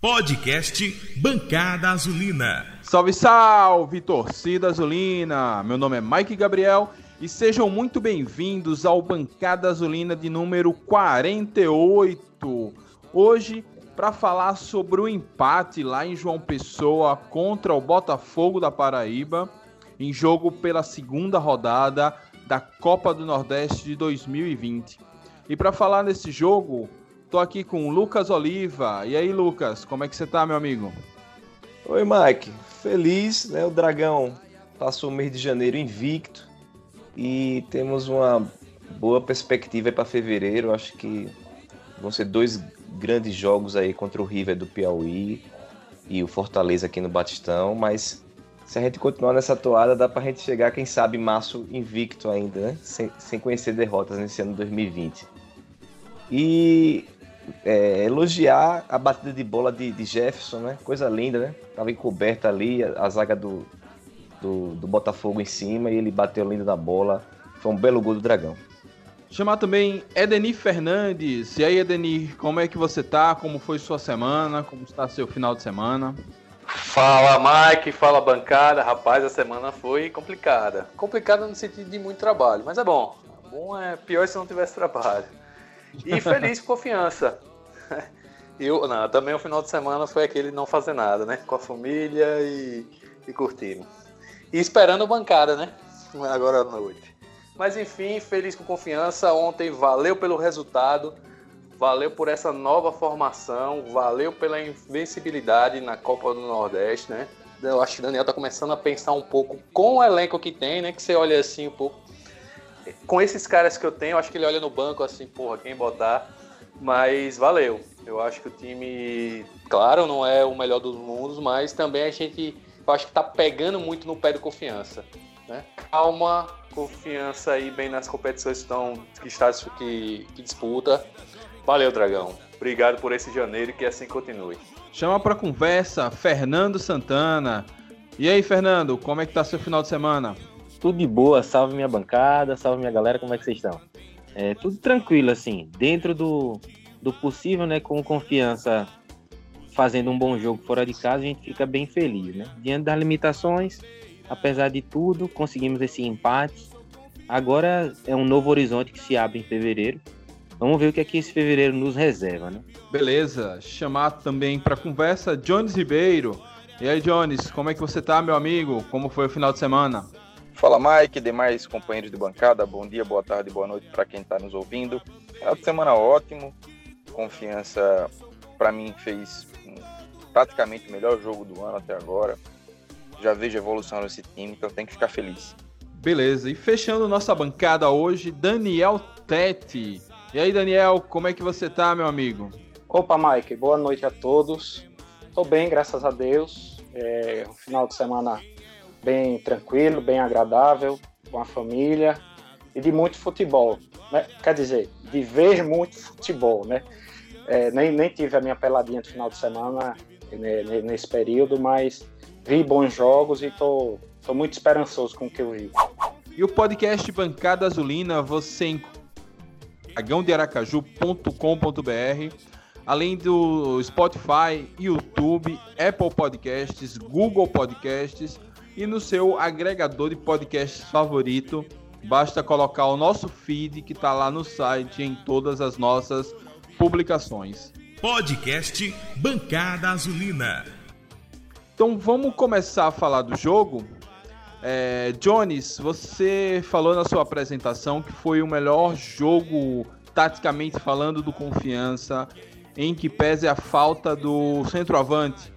Podcast Bancada Azulina. Salve, salve, torcida azulina! Meu nome é Mike Gabriel e sejam muito bem-vindos ao Bancada Azulina de número 48. Hoje, para falar sobre o empate lá em João Pessoa contra o Botafogo da Paraíba, em jogo pela segunda rodada da Copa do Nordeste de 2020. E para falar nesse jogo, Tô aqui com Lucas Oliva. E aí, Lucas, como é que você tá, meu amigo? Oi, Mike. Feliz, né? O Dragão passou o mês de janeiro invicto e temos uma boa perspectiva para fevereiro. Acho que vão ser dois grandes jogos aí contra o River do Piauí e o Fortaleza aqui no Batistão, mas se a gente continuar nessa toada, dá pra gente chegar, quem sabe, março invicto ainda, né? Sem, sem conhecer derrotas nesse ano 2020. E é, elogiar a batida de bola de, de, Jefferson, né? Coisa linda, né? Tava encoberta ali, a, a zaga do, do, do, Botafogo em cima e ele bateu lindo na bola. Foi um belo gol do Dragão. Chamar também Edenir Fernandes. E aí, Edenir, como é que você tá? Como foi sua semana? Como está seu final de semana? Fala, Mike. Fala, bancada. Rapaz, a semana foi complicada. Complicada no sentido de muito trabalho, mas é bom. Bom é pior se não tivesse trabalho. E feliz com confiança. Eu, não, também o final de semana foi aquele não fazer nada, né? Com a família e, e curtindo. E esperando bancada, né? Agora à noite. Mas enfim, feliz com confiança. Ontem valeu pelo resultado, valeu por essa nova formação, valeu pela invencibilidade na Copa do Nordeste, né? Eu acho que o Daniel tá começando a pensar um pouco com o elenco que tem, né? Que você olha assim um pouco com esses caras que eu tenho, acho que ele olha no banco assim, porra, quem botar. Mas valeu. Eu acho que o time, claro, não é o melhor dos mundos, mas também a gente, eu acho que tá pegando muito no pé do confiança. Né? Calma, confiança aí bem nas competições que, estão, que, está, que, que disputa. Valeu, Dragão. Obrigado por esse janeiro e que assim continue. Chama para conversa Fernando Santana. E aí, Fernando, como é que tá seu final de semana? Tudo de boa, salve minha bancada, salve minha galera, como é que vocês estão? É, tudo tranquilo, assim, dentro do, do possível, né, com confiança, fazendo um bom jogo fora de casa, a gente fica bem feliz, né? Diante das limitações, apesar de tudo, conseguimos esse empate. Agora é um novo horizonte que se abre em fevereiro. Vamos ver o que é esse fevereiro nos reserva, né? Beleza, chamar também para conversa Jones Ribeiro. E aí, Jones, como é que você tá, meu amigo? Como foi o final de semana? Fala Mike, demais companheiros de bancada, bom dia, boa tarde, boa noite para quem está nos ouvindo. Final de semana ótimo, confiança para mim fez praticamente o melhor jogo do ano até agora. Já vejo evolução nesse time, então tem que ficar feliz. Beleza, e fechando nossa bancada hoje, Daniel Tete. E aí, Daniel, como é que você tá, meu amigo? Opa, Mike, boa noite a todos. Tô bem, graças a Deus. É, um final de semana bem tranquilo, bem agradável, com a família e de muito futebol. Né? Quer dizer, de ver muito futebol, né? É, nem, nem tive a minha peladinha de final de semana né, nesse período, mas vi bons jogos e tô, tô muito esperançoso com o que eu vi. E o podcast Bancada Azulina você encontra dragãodearacaju.com.br além do Spotify, YouTube, Apple Podcasts, Google Podcasts e no seu agregador de podcasts favorito. Basta colocar o nosso feed que está lá no site em todas as nossas publicações. Podcast Bancada Azulina. Então vamos começar a falar do jogo. É, Jones, você falou na sua apresentação que foi o melhor jogo, taticamente falando, do Confiança, em que pese a falta do centroavante,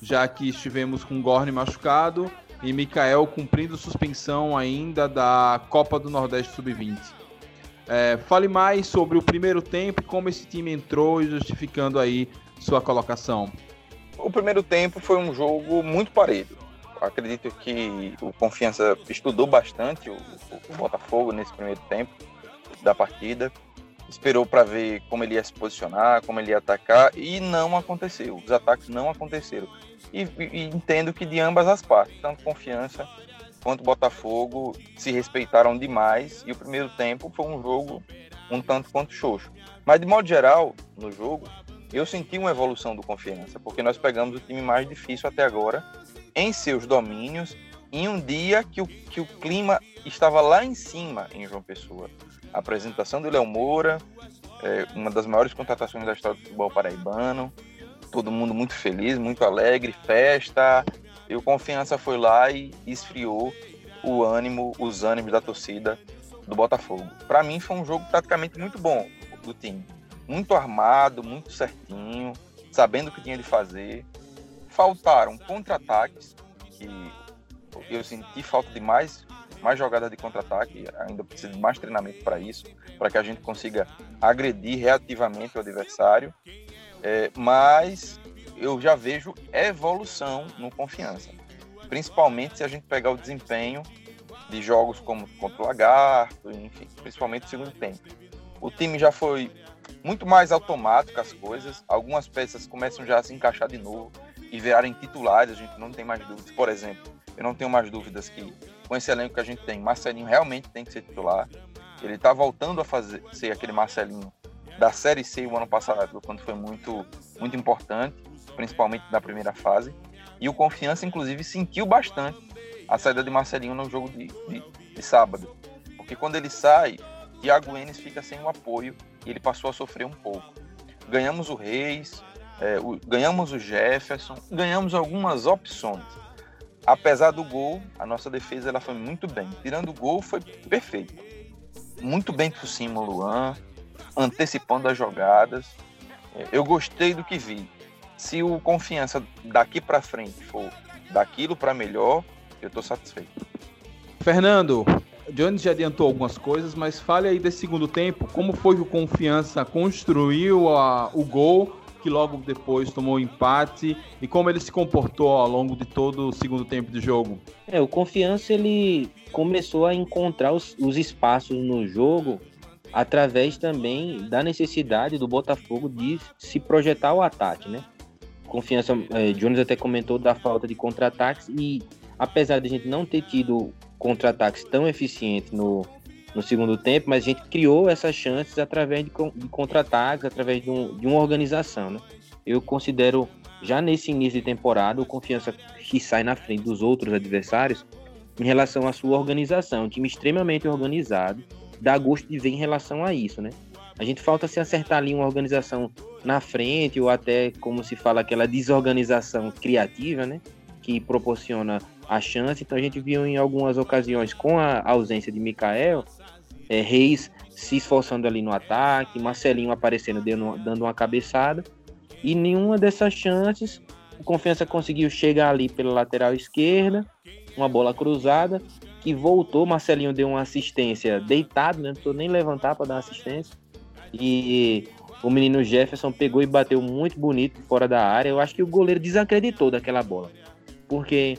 já que estivemos com Gorne machucado e Mikael cumprindo suspensão ainda da Copa do Nordeste Sub-20. É, fale mais sobre o primeiro tempo e como esse time entrou e justificando aí sua colocação. O primeiro tempo foi um jogo muito parelho. Acredito que o Confiança estudou bastante o, o Botafogo nesse primeiro tempo da partida. Esperou para ver como ele ia se posicionar, como ele ia atacar e não aconteceu. Os ataques não aconteceram e, e entendo que de ambas as partes, tanto Confiança quanto Botafogo se respeitaram demais e o primeiro tempo foi um jogo um tanto quanto xoxo. Mas de modo geral, no jogo, eu senti uma evolução do confiança, porque nós pegamos o time mais difícil até agora, em seus domínios, em um dia que o, que o clima estava lá em cima em João Pessoa. A apresentação do Léo Moura, é, uma das maiores contratações da história do futebol paraibano, todo mundo muito feliz, muito alegre, festa, e o Confiança foi lá e esfriou o ânimo, os ânimos da torcida do Botafogo. Para mim foi um jogo praticamente muito bom do time muito armado, muito certinho, sabendo o que tinha de fazer. Faltaram contra-ataques, que eu senti falta de mais, mais jogadas de contra-ataque, ainda precisa de mais treinamento para isso, para que a gente consiga agredir reativamente o adversário. É, mas eu já vejo evolução no confiança, principalmente se a gente pegar o desempenho de jogos como contra o Lagarto, enfim, principalmente no segundo tempo. O time já foi muito mais automático as coisas. Algumas peças começam já a se encaixar de novo e virarem titulares. A gente não tem mais dúvidas. Por exemplo, eu não tenho mais dúvidas que com esse elenco que a gente tem, Marcelinho realmente tem que ser titular. Ele está voltando a fazer ser aquele Marcelinho da Série C o ano passado, quando foi muito, muito importante, principalmente na primeira fase. E o Confiança, inclusive, sentiu bastante a saída de Marcelinho no jogo de, de, de sábado. Porque quando ele sai, Thiago Enes fica sem o apoio e ele passou a sofrer um pouco. Ganhamos o Reis, é, o, ganhamos o Jefferson, ganhamos algumas opções. Apesar do gol, a nossa defesa ela foi muito bem. Tirando o gol, foi perfeito. Muito bem por cima Luan, antecipando as jogadas. Eu gostei do que vi. Se o confiança daqui para frente for daquilo para melhor, eu estou satisfeito. Fernando, Jones já adiantou algumas coisas, mas fale aí desse segundo tempo, como foi que o Confiança construiu a, o gol, que logo depois tomou o empate, e como ele se comportou ao longo de todo o segundo tempo de jogo? É, o Confiança ele começou a encontrar os, os espaços no jogo através também da necessidade do Botafogo de se projetar ao ataque, né? Confiança, é, Jones até comentou da falta de contra-ataques e apesar de a gente não ter tido contra-ataques tão eficientes no, no segundo tempo, mas a gente criou essas chances através de, de contra-ataques, através de, um, de, uma organização. Né? Eu considero, já nesse início de temporada, o Confiança que sai na frente dos outros adversários em relação à sua organização. Um time extremamente organizado, dá gosto de ver em relação a isso. Né? A gente falta se acertar ali uma organização na frente, ou até, como se fala, aquela desorganização criativa, né? que proporciona a chance. Então a gente viu em algumas ocasiões com a ausência de Mikael, é, Reis se esforçando ali no ataque, Marcelinho aparecendo dando, dando uma cabeçada. E nenhuma dessas chances o Confiança conseguiu chegar ali pela lateral esquerda, uma bola cruzada, que voltou. Marcelinho deu uma assistência deitado, né? não precisou nem levantar para dar assistência. E o menino Jefferson pegou e bateu muito bonito fora da área. Eu acho que o goleiro desacreditou daquela bola porque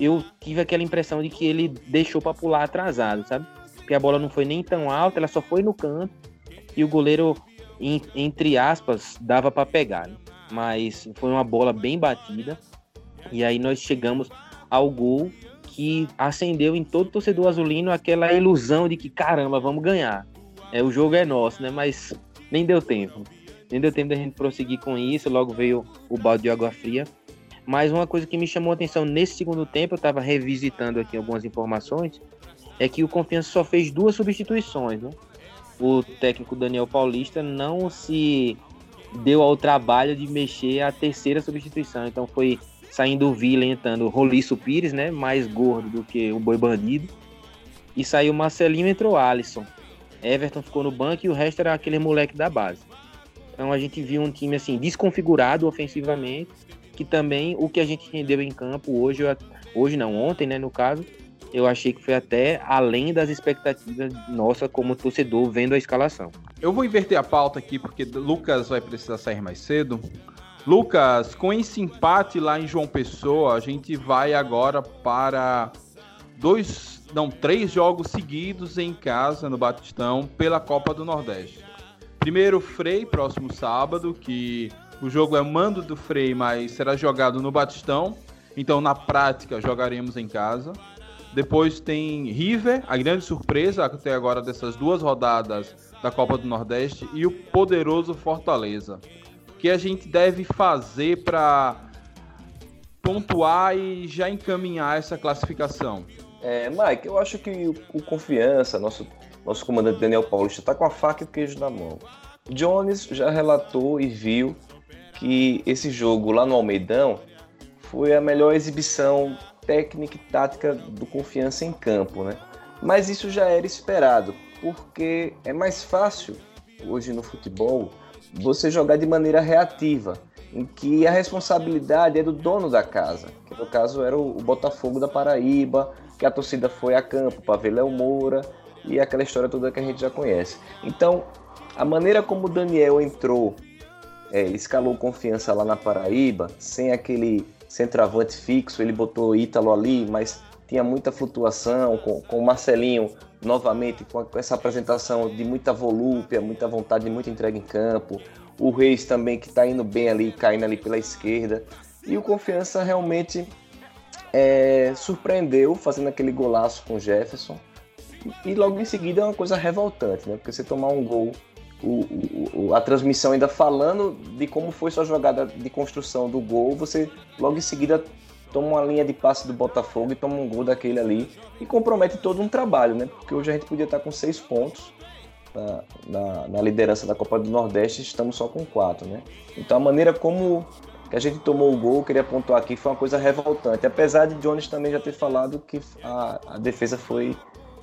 eu tive aquela impressão de que ele deixou para pular atrasado, sabe? Porque a bola não foi nem tão alta, ela só foi no canto e o goleiro, entre aspas, dava para pegar. Né? Mas foi uma bola bem batida e aí nós chegamos ao gol que acendeu em todo torcedor azulino aquela ilusão de que caramba, vamos ganhar. É, o jogo é nosso, né? Mas nem deu tempo. Nem deu tempo da gente prosseguir com isso. Logo veio o balde de água fria. Mas uma coisa que me chamou a atenção nesse segundo tempo, eu estava revisitando aqui algumas informações, é que o Confiança só fez duas substituições. Né? O técnico Daniel Paulista não se deu ao trabalho de mexer a terceira substituição. Então foi saindo o Vila entrando o Roliço Pires, né? mais gordo do que o Boi Bandido. E saiu Marcelinho e entrou Alisson. Everton ficou no banco e o resto era aquele moleque da base. Então a gente viu um time assim desconfigurado ofensivamente que também o que a gente rendeu em campo hoje, hoje não, ontem, né, no caso, eu achei que foi até além das expectativas nossa como torcedor vendo a escalação. Eu vou inverter a pauta aqui porque Lucas vai precisar sair mais cedo. Lucas, com esse empate lá em João Pessoa, a gente vai agora para dois, não, três jogos seguidos em casa no Batistão pela Copa do Nordeste. Primeiro, Frei, próximo sábado, que o jogo é mando do Frei, mas será jogado no Batistão. Então, na prática, jogaremos em casa. Depois tem River, a grande surpresa até agora dessas duas rodadas da Copa do Nordeste, e o poderoso Fortaleza. Que a gente deve fazer para pontuar e já encaminhar essa classificação? É, Mike, eu acho que o, o Confiança, nosso, nosso comandante Daniel Paulista, está com a faca e o queijo na mão. Jones já relatou e viu que esse jogo lá no Almeidão foi a melhor exibição técnica e tática do Confiança em campo, né? Mas isso já era esperado, porque é mais fácil hoje no futebol você jogar de maneira reativa, em que a responsabilidade é do dono da casa, que no caso era o Botafogo da Paraíba, que a torcida foi a campo para ver Léo Moura e aquela história toda que a gente já conhece. Então, a maneira como o Daniel entrou, é, escalou confiança lá na Paraíba, sem aquele centroavante fixo, ele botou Ítalo ali, mas tinha muita flutuação, com, com o Marcelinho novamente com, com essa apresentação de muita volúpia, muita vontade, muita entrega em campo. O Reis também que está indo bem ali, caindo ali pela esquerda. E o Confiança realmente é, surpreendeu fazendo aquele golaço com o Jefferson. E logo em seguida é uma coisa revoltante, né? Porque você tomar um gol o, o, a transmissão ainda falando de como foi sua jogada de construção do gol, você logo em seguida toma uma linha de passe do Botafogo e toma um gol daquele ali e compromete todo um trabalho, né? Porque hoje a gente podia estar com seis pontos na, na, na liderança da Copa do Nordeste, estamos só com quatro, né? Então a maneira como que a gente tomou o gol, queria pontuar aqui, foi uma coisa revoltante. Apesar de Jones também já ter falado que a, a defesa foi,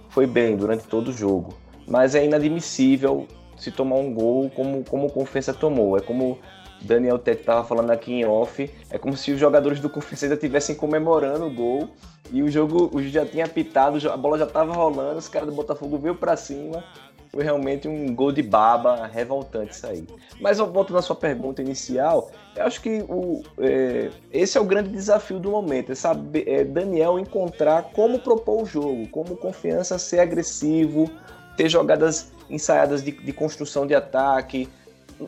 foi bem durante todo o jogo. Mas é inadmissível se tomar um gol como, como o Confiança tomou. É como Daniel Tete estava falando aqui em off, é como se os jogadores do Confiança ainda estivessem comemorando o gol e o jogo o já tinha apitado, a bola já estava rolando, os caras do Botafogo veio para cima. Foi realmente um gol de baba revoltante isso aí. Mas eu volto na sua pergunta inicial. Eu acho que o, é, esse é o grande desafio do momento, é saber é Daniel encontrar como propor o jogo, como confiança ser agressivo, ter jogadas ensaiadas de, de construção de ataque,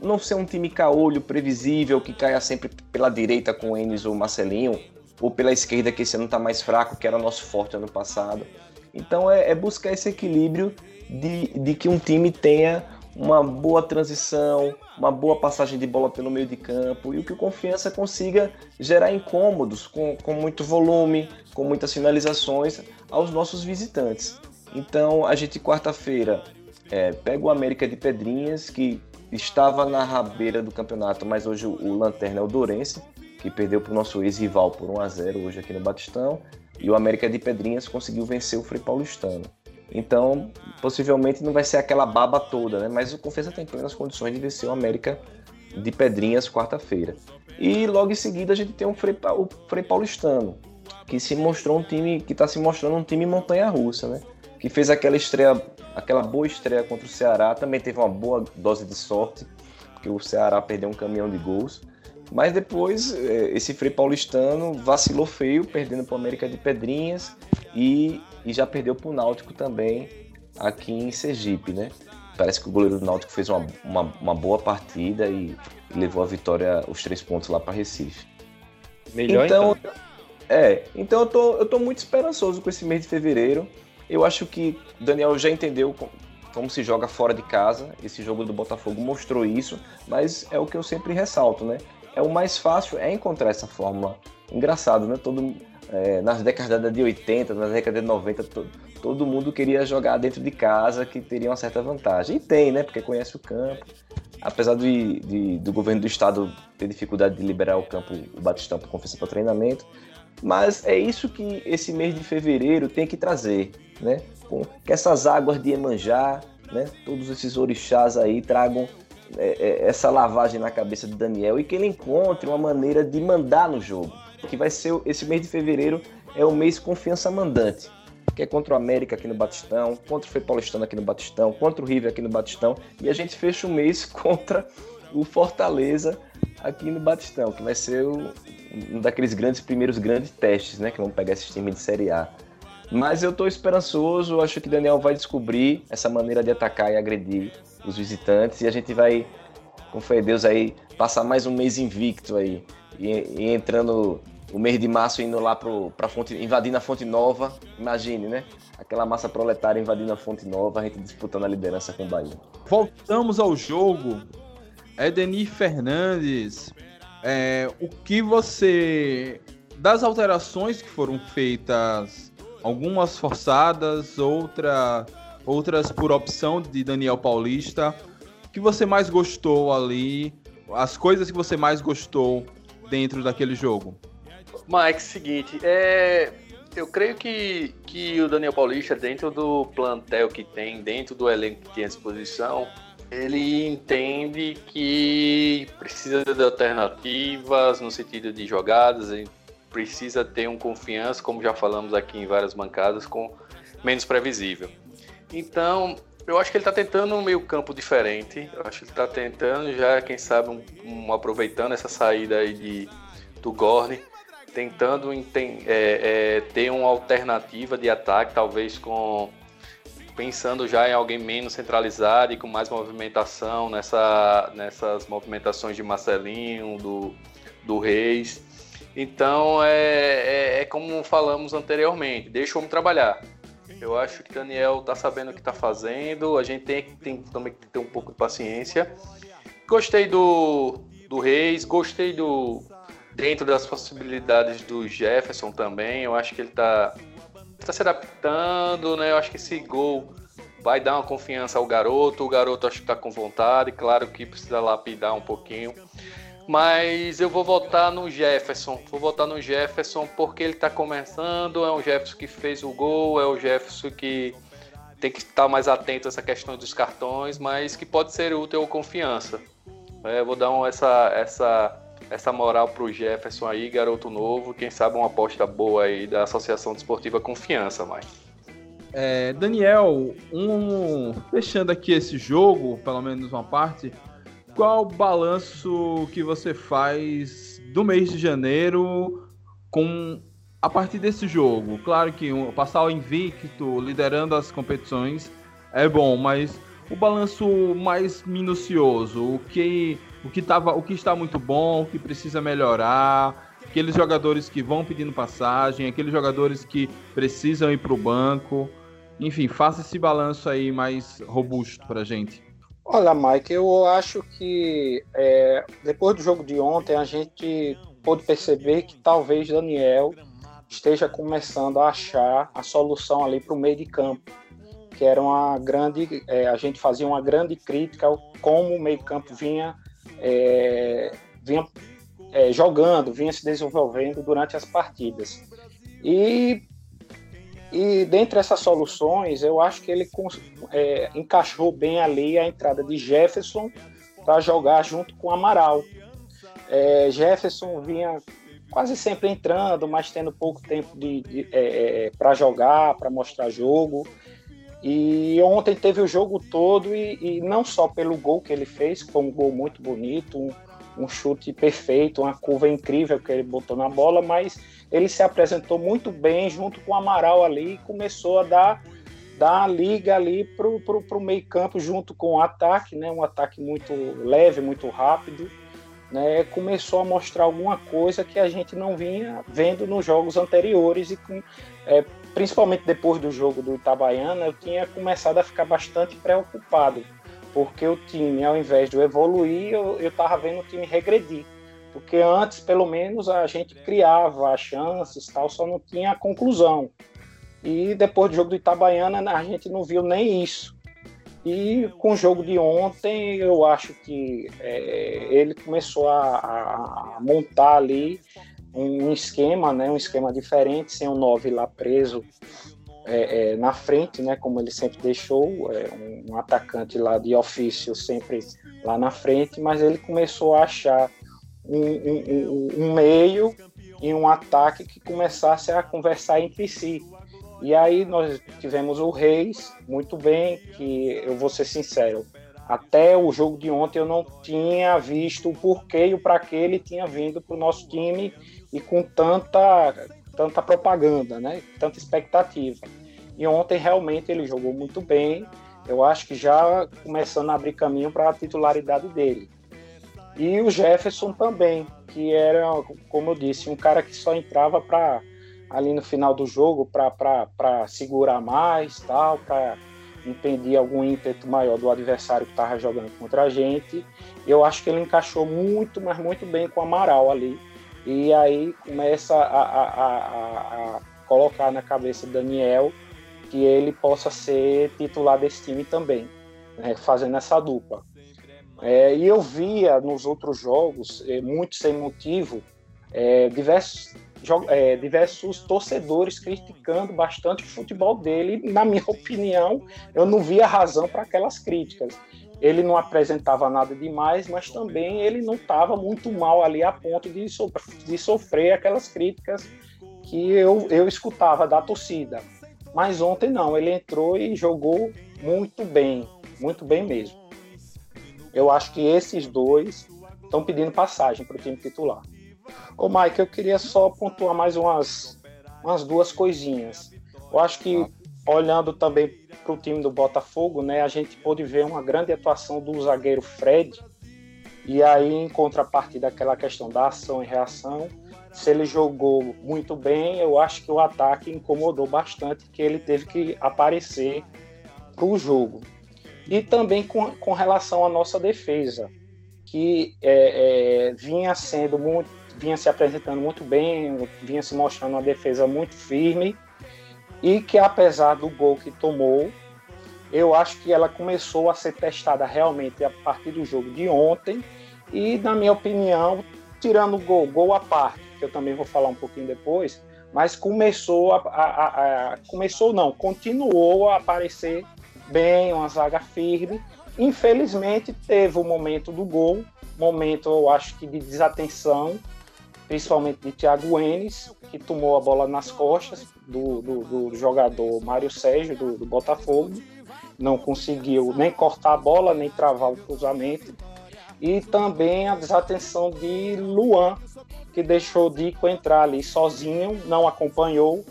não ser um time caolho previsível que caia sempre pela direita com o Enes ou o Marcelinho, ou pela esquerda que esse ano está mais fraco, que era nosso forte ano passado. Então é, é, buscar esse equilíbrio de, de que um time tenha uma boa transição, uma boa passagem de bola pelo meio de campo e o que o Confiança consiga gerar incômodos com, com muito volume, com muitas finalizações aos nossos visitantes. Então a gente quarta-feira é, pega o América de Pedrinhas, que estava na rabeira do campeonato, mas hoje o, Lanterna é o Dourense, que perdeu para o nosso ex-rival por 1 a 0 hoje aqui no Batistão, e o América de Pedrinhas conseguiu vencer o Frei Paulistano. Então, possivelmente não vai ser aquela baba toda, né? Mas o Confiança tem plenas condições de vencer o América de Pedrinhas quarta-feira. E logo em seguida a gente tem Frei, o Frei Paulistano, que se mostrou um time que está se mostrando um time montanha-russa, né? Que fez aquela estreia aquela boa estreia contra o Ceará, também teve uma boa dose de sorte, porque o Ceará perdeu um caminhão de gols. Mas depois é, esse Frei Paulistano vacilou feio, perdendo para o América de Pedrinhas e, e já perdeu para o Náutico também aqui em Sergipe, né? Parece que o goleiro do Náutico fez uma, uma, uma boa partida e, e, levou a vitória, os três pontos lá para Recife. Melhor então, então. É, então eu tô, eu tô muito esperançoso com esse mês de fevereiro. Eu acho que Daniel já entendeu como se joga fora de casa. Esse jogo do Botafogo mostrou isso, mas é o que eu sempre ressalto, né? É o mais fácil é encontrar essa fórmula. Engraçado, né? Todo, é, nas décadas de 80, nas décadas de 90, todo, todo mundo queria jogar dentro de casa, que teria uma certa vantagem. E tem, né? Porque conhece o campo. Apesar de, de do governo do estado ter dificuldade de liberar o campo, o Batistão para confiança para treinamento, mas é isso que esse mês de fevereiro tem que trazer né? Que essas águas de Emanjá, né? Todos esses orixás aí tragam é, é, essa lavagem na cabeça de Daniel e que ele encontre uma maneira de mandar no jogo. Que vai ser esse mês de fevereiro é o mês confiança mandante. Que é contra o América aqui no Batistão, contra o Frei Paulistano aqui no Batistão, contra o River aqui no Batistão. E a gente fecha o mês contra o Fortaleza aqui no Batistão, que vai ser um daqueles grandes primeiros grandes testes, né? Que vão pegar esses times de Série A. Mas eu estou esperançoso, acho que Daniel vai descobrir essa maneira de atacar e agredir os visitantes e a gente vai, com fé em Deus, aí, passar mais um mês invicto aí. E, e entrando o mês de março indo lá para fonte, invadindo a Fonte Nova, imagine, né? Aquela massa proletária invadindo a Fonte Nova, a gente disputando a liderança com o Bahia. Voltamos ao jogo Edeni Fernandes, é, o que você. Das alterações que foram feitas, algumas forçadas, outra, outras por opção de Daniel Paulista, o que você mais gostou ali? As coisas que você mais gostou dentro daquele jogo? Mike, seguinte, é, eu creio que, que o Daniel Paulista, dentro do plantel que tem, dentro do elenco que tem à disposição, ele entende que precisa de alternativas no sentido de jogadas, precisa ter um confiança, como já falamos aqui em várias bancadas, com menos previsível. Então, eu acho que ele está tentando um meio campo diferente. Eu acho que ele está tentando já, quem sabe, um, um, aproveitando essa saída aí de, do Gorne, tentando é, é, ter uma alternativa de ataque, talvez com pensando já em alguém menos centralizado e com mais movimentação nessa, nessas movimentações de Marcelinho, do, do Reis. Então é, é, é como falamos anteriormente, deixa o homem trabalhar. Eu acho que Daniel está sabendo o que está fazendo, a gente tem, tem também que ter um pouco de paciência. Gostei do, do Reis, gostei do. Dentro das possibilidades do Jefferson também, eu acho que ele está está se adaptando, né? Eu acho que esse gol vai dar uma confiança ao garoto. O garoto acho que está com vontade, claro que precisa lapidar um pouquinho. Mas eu vou votar no Jefferson. Vou votar no Jefferson porque ele está começando. É um Jefferson que fez o gol, é o Jefferson que tem que estar mais atento a essa questão dos cartões, mas que pode ser útil ou confiança. É, vou dar um, essa, essa essa moral pro Jefferson aí, garoto novo, quem sabe uma aposta boa aí da Associação Desportiva Confiança, mais. É, Daniel, um, fechando aqui esse jogo, pelo menos uma parte, qual o balanço que você faz do mês de janeiro com a partir desse jogo? Claro que um, passar o invicto, liderando as competições, é bom, mas o balanço mais minucioso, o que o que, tava, o que está muito bom, o que precisa melhorar, aqueles jogadores que vão pedindo passagem, aqueles jogadores que precisam ir para o banco. Enfim, faça esse balanço aí mais robusto para a gente. Olha, Mike, eu acho que é, depois do jogo de ontem a gente pôde perceber que talvez Daniel esteja começando a achar a solução ali para o meio de campo, que era uma grande, é, a gente fazia uma grande crítica ao como o meio campo vinha é, vinha é, jogando, vinha se desenvolvendo durante as partidas. E, e dentre essas soluções, eu acho que ele é, encaixou bem ali a entrada de Jefferson para jogar junto com Amaral. É, Jefferson vinha quase sempre entrando, mas tendo pouco tempo de, de é, é, para jogar, para mostrar jogo. E ontem teve o jogo todo e, e, não só pelo gol que ele fez, que foi um gol muito bonito, um, um, chute perfeito, uma curva incrível que ele botou na bola, mas ele se apresentou muito bem junto com o Amaral ali e começou a dar, dar a liga ali para o meio campo junto com o ataque, né? um ataque muito leve, muito rápido. Né, começou a mostrar alguma coisa que a gente não vinha vendo nos jogos anteriores e com, é, principalmente depois do jogo do Itabaiana, eu tinha começado a ficar bastante preocupado, porque o time, ao invés de evoluir, eu estava vendo o time regredir. Porque antes, pelo menos, a gente criava as chances, tal, só não tinha a conclusão. E depois do jogo do Itabaiana, a gente não viu nem isso. E com o jogo de ontem, eu acho que é, ele começou a, a montar ali um esquema, né, um esquema diferente, sem o 9 lá preso é, é, na frente, né, como ele sempre deixou, é, um, um, atacante lá de ofício sempre lá na frente, mas ele começou a achar um, um, um meio e um ataque que começasse a conversar entre si. E aí nós tivemos o Reis, muito bem, que eu vou ser sincero, até o jogo de ontem eu não tinha visto o porquê e o para que ele tinha vindo para o nosso time e com tanta, tanta propaganda, né? tanta expectativa. E ontem realmente ele jogou muito bem, eu acho que já começando a abrir caminho para a titularidade dele. E o Jefferson também, que era, como eu disse, um cara que só entrava para ali no final do jogo para segurar mais, tal, para impedir algum ímpeto maior do adversário que estava jogando contra a gente. Eu acho que ele encaixou muito, mas muito bem com o Amaral ali. E aí começa a, a, a, a colocar na cabeça do Daniel que ele possa ser titular desse time também, né, fazendo essa dupla. É, e eu via nos outros jogos, é, muito sem motivo, é, diversos, é, diversos torcedores criticando bastante o futebol dele. Na minha opinião, eu não via razão para aquelas críticas. Ele não apresentava nada demais, mas também ele não estava muito mal ali a ponto de, so de sofrer aquelas críticas que eu, eu escutava da torcida. Mas ontem não, ele entrou e jogou muito bem, muito bem mesmo. Eu acho que esses dois estão pedindo passagem para o time titular. Ô Mike, eu queria só pontuar mais umas, umas duas coisinhas. Eu acho que olhando também para o time do Botafogo, né, a gente pôde ver uma grande atuação do zagueiro Fred. E aí, em contrapartida, aquela questão da ação e reação, se ele jogou muito bem, eu acho que o ataque incomodou bastante, que ele teve que aparecer para o jogo. E também com, com relação à nossa defesa, que é, é, vinha sendo muito, vinha se apresentando muito bem, vinha se mostrando uma defesa muito firme, e que apesar do gol que tomou, eu acho que ela começou a ser testada realmente a partir do jogo de ontem, e na minha opinião, tirando o gol, gol à parte, que eu também vou falar um pouquinho depois, mas começou a, a, a, começou não, continuou a aparecer bem, uma zaga firme. Infelizmente teve o momento do gol, momento eu acho que de desatenção, principalmente de Thiago Enes, que tomou a bola nas costas do, do, do jogador Mário Sérgio do, do Botafogo, não conseguiu nem cortar a bola, nem travar o cruzamento e também a desatenção de Luan, que deixou Dico entrar ali sozinho, não acompanhou.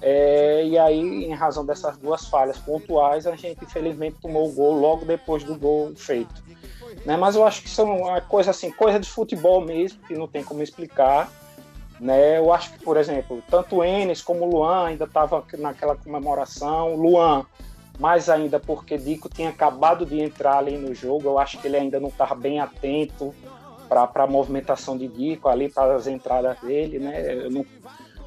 É, e aí, em razão dessas duas falhas pontuais, a gente infelizmente tomou o gol logo depois do gol feito. Né? Mas eu acho que são uma coisa assim, coisa de futebol mesmo, que não tem como explicar. Né? Eu acho que, por exemplo, tanto Enes como Luan ainda estavam naquela comemoração. Luan mais ainda porque Dico tinha acabado de entrar ali no jogo, eu acho que ele ainda não estava bem atento para a movimentação de Dico ali, para as entradas dele, né? Não,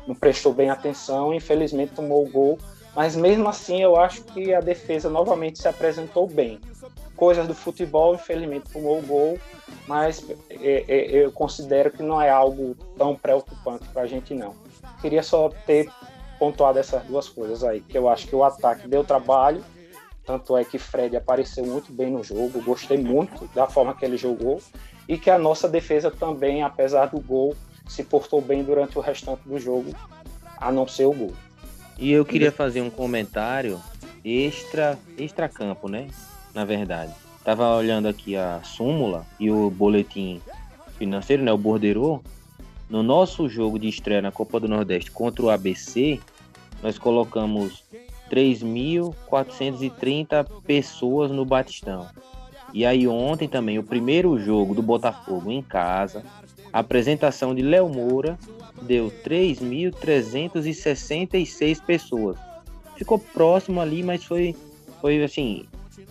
não prestou bem atenção, infelizmente tomou o gol, mas mesmo assim eu acho que a defesa novamente se apresentou bem. Coisas do futebol, infelizmente tomou o gol, mas é, é, eu considero que não é algo tão preocupante para a gente não. Queria só ter pontuar dessas duas coisas aí, que eu acho que o ataque deu trabalho, tanto é que Fred apareceu muito bem no jogo, gostei muito da forma que ele jogou, e que a nossa defesa também, apesar do gol, se portou bem durante o restante do jogo, a não ser o gol. E eu queria fazer um comentário extra, extra campo, né? Na verdade. Tava olhando aqui a súmula e o boletim financeiro, né? O borderô. No nosso jogo de estreia na Copa do Nordeste contra o ABC, nós colocamos 3.430 pessoas no Batistão. E aí ontem também, o primeiro jogo do Botafogo em casa, a apresentação de Léo Moura deu 3.366 pessoas. Ficou próximo ali, mas foi, foi assim,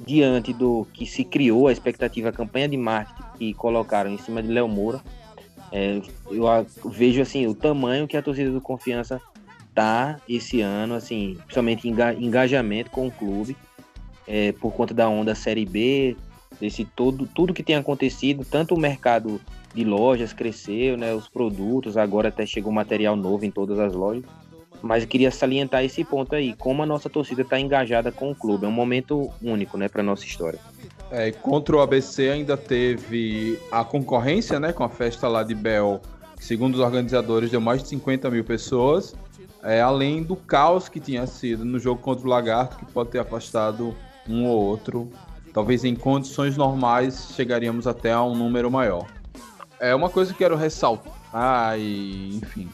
diante do que se criou, a expectativa, a campanha de marketing que colocaram em cima de Léo Moura, é, eu vejo assim o tamanho que a torcida do Confiança tá esse ano, assim, principalmente engajamento com o clube, é, por conta da onda Série B, desse todo, tudo que tem acontecido, tanto o mercado de lojas cresceu, né, os produtos, agora até chegou material novo em todas as lojas. Mas eu queria salientar esse ponto aí, como a nossa torcida está engajada com o clube. É um momento único, né, para nossa história. É, contra o ABC ainda teve a concorrência, né, com a festa lá de Bel, que segundo os organizadores deu mais de 50 mil pessoas é, além do caos que tinha sido no jogo contra o Lagarto, que pode ter afastado um ou outro. Talvez em condições normais chegaríamos até a um número maior. É uma coisa que quero ressaltar e, enfim,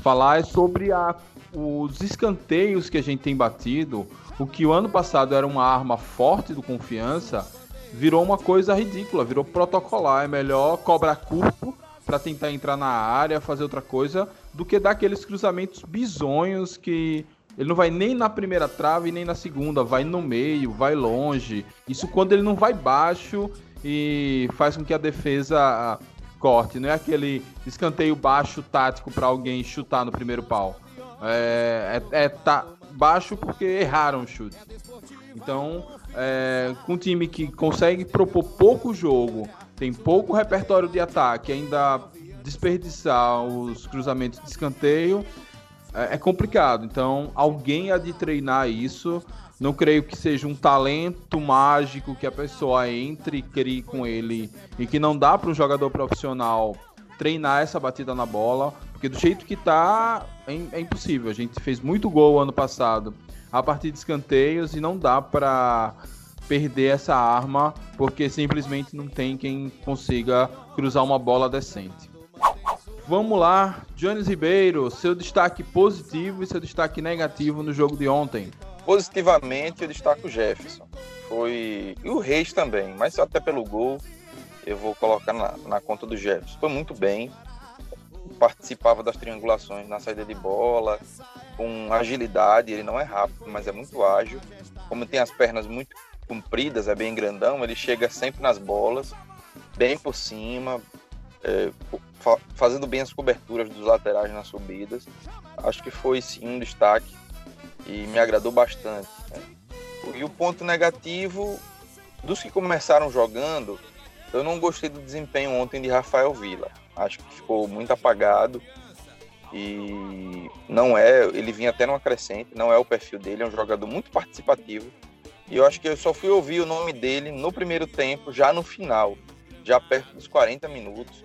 falar é sobre a, os escanteios que a gente tem batido. O que o ano passado era uma arma forte do confiança virou uma coisa ridícula, virou protocolar. É melhor cobrar curto para tentar entrar na área, fazer outra coisa, do que dar aqueles cruzamentos bizonhos que Ele não vai nem na primeira trave nem na segunda, vai no meio, vai longe. Isso quando ele não vai baixo e faz com que a defesa ah, corte. Não é aquele escanteio baixo tático para alguém chutar no primeiro pau. É, é, é tá baixo porque erraram o chute. Então, é, com um time que consegue propor pouco jogo, tem pouco repertório de ataque, ainda desperdiçar os cruzamentos de escanteio, é, é complicado. Então, alguém há de treinar isso. Não creio que seja um talento mágico que a pessoa entre e crie com ele e que não dá para um jogador profissional treinar essa batida na bola, porque do jeito que tá é, é impossível. A gente fez muito gol ano passado a partir de escanteios e não dá para perder essa arma porque simplesmente não tem quem consiga cruzar uma bola decente. Vamos lá, Jones Ribeiro, seu destaque positivo e seu destaque negativo no jogo de ontem. Positivamente, eu destaco o Jefferson. Foi. E o Reis também, mas até pelo gol, eu vou colocar na, na conta do Jefferson. Foi muito bem, participava das triangulações na saída de bola, com agilidade. Ele não é rápido, mas é muito ágil. Como tem as pernas muito compridas, é bem grandão, ele chega sempre nas bolas, bem por cima, é, fazendo bem as coberturas dos laterais nas subidas. Acho que foi sim um destaque e me agradou bastante. Né? E o ponto negativo dos que começaram jogando, eu não gostei do desempenho ontem de Rafael Vila. Acho que ficou muito apagado e não é, ele vinha até numa crescente, não é o perfil dele, é um jogador muito participativo. E eu acho que eu só fui ouvir o nome dele no primeiro tempo, já no final, já perto dos 40 minutos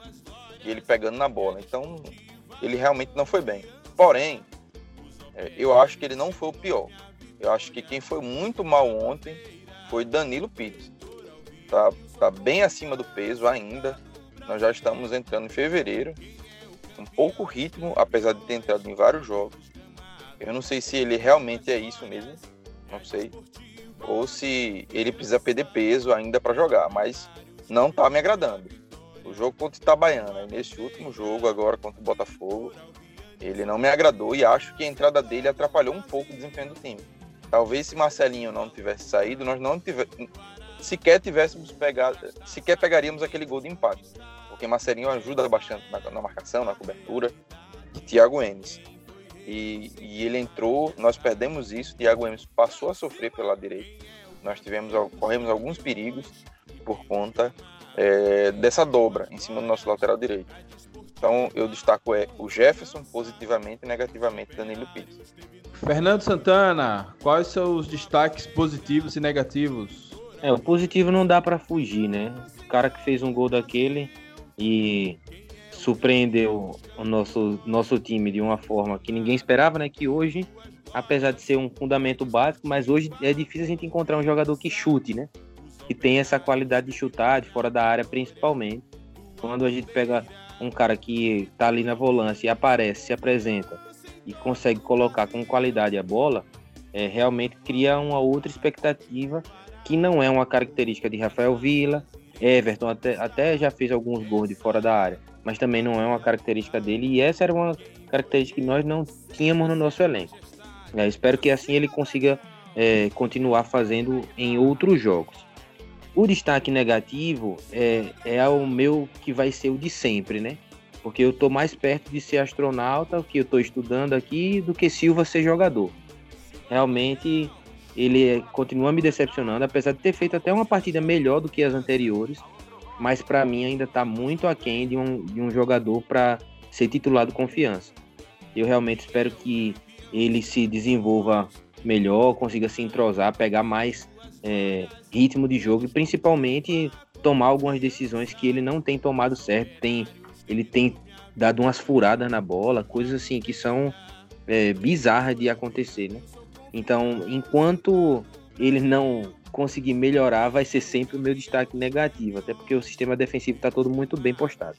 e ele pegando na bola. Então, ele realmente não foi bem. Porém, é, eu acho que ele não foi o pior. Eu acho que quem foi muito mal ontem foi Danilo Pires. Tá, tá bem acima do peso ainda. Nós já estamos entrando em fevereiro. Um pouco ritmo, apesar de ter entrado em vários jogos. Eu não sei se ele realmente é isso mesmo. Não sei. Ou se ele precisa perder peso ainda para jogar. Mas não tá me agradando o jogo contra o Itabaiana, nesse último jogo agora contra o Botafogo, ele não me agradou e acho que a entrada dele atrapalhou um pouco o desempenho do time. Talvez se Marcelinho não tivesse saído, nós não tivesse, sequer tivéssemos pegado, sequer pegaríamos aquele gol de empate, porque Marcelinho ajuda bastante na, na marcação, na cobertura, de Thiago Enes. E, e, ele entrou, nós perdemos isso, Thiago Enes passou a sofrer pela direita. Nós tivemos corremos alguns perigos por conta é, dessa dobra em cima do nosso lateral direito. Então eu destaco é, o Jefferson positivamente e negativamente Danilo Pires. Fernando Santana, quais são os destaques positivos e negativos? É, o positivo não dá para fugir, né? O cara que fez um gol daquele e surpreendeu o nosso, nosso time de uma forma que ninguém esperava, né? Que hoje, apesar de ser um fundamento básico, mas hoje é difícil a gente encontrar um jogador que chute, né? que tem essa qualidade de chutar de fora da área, principalmente. Quando a gente pega um cara que tá ali na volância e aparece, se apresenta e consegue colocar com qualidade a bola, é, realmente cria uma outra expectativa que não é uma característica de Rafael Vila. Everton até, até já fez alguns gols de fora da área, mas também não é uma característica dele. E essa era uma característica que nós não tínhamos no nosso elenco. É, espero que assim ele consiga é, continuar fazendo em outros jogos. O destaque negativo é, é o meu que vai ser o de sempre, né? Porque eu estou mais perto de ser astronauta, que eu estou estudando aqui, do que Silva ser jogador. Realmente ele continua me decepcionando, apesar de ter feito até uma partida melhor do que as anteriores, mas para mim ainda está muito aquém de um, de um jogador para ser titulado confiança. Eu realmente espero que ele se desenvolva melhor, consiga se entrosar, pegar mais é, ritmo de jogo e principalmente tomar algumas decisões que ele não tem tomado certo. Tem, ele tem dado umas furadas na bola, coisas assim que são é, bizarras de acontecer, né? Então, enquanto ele não conseguir melhorar, vai ser sempre o meu destaque negativo, até porque o sistema defensivo está todo muito bem postado.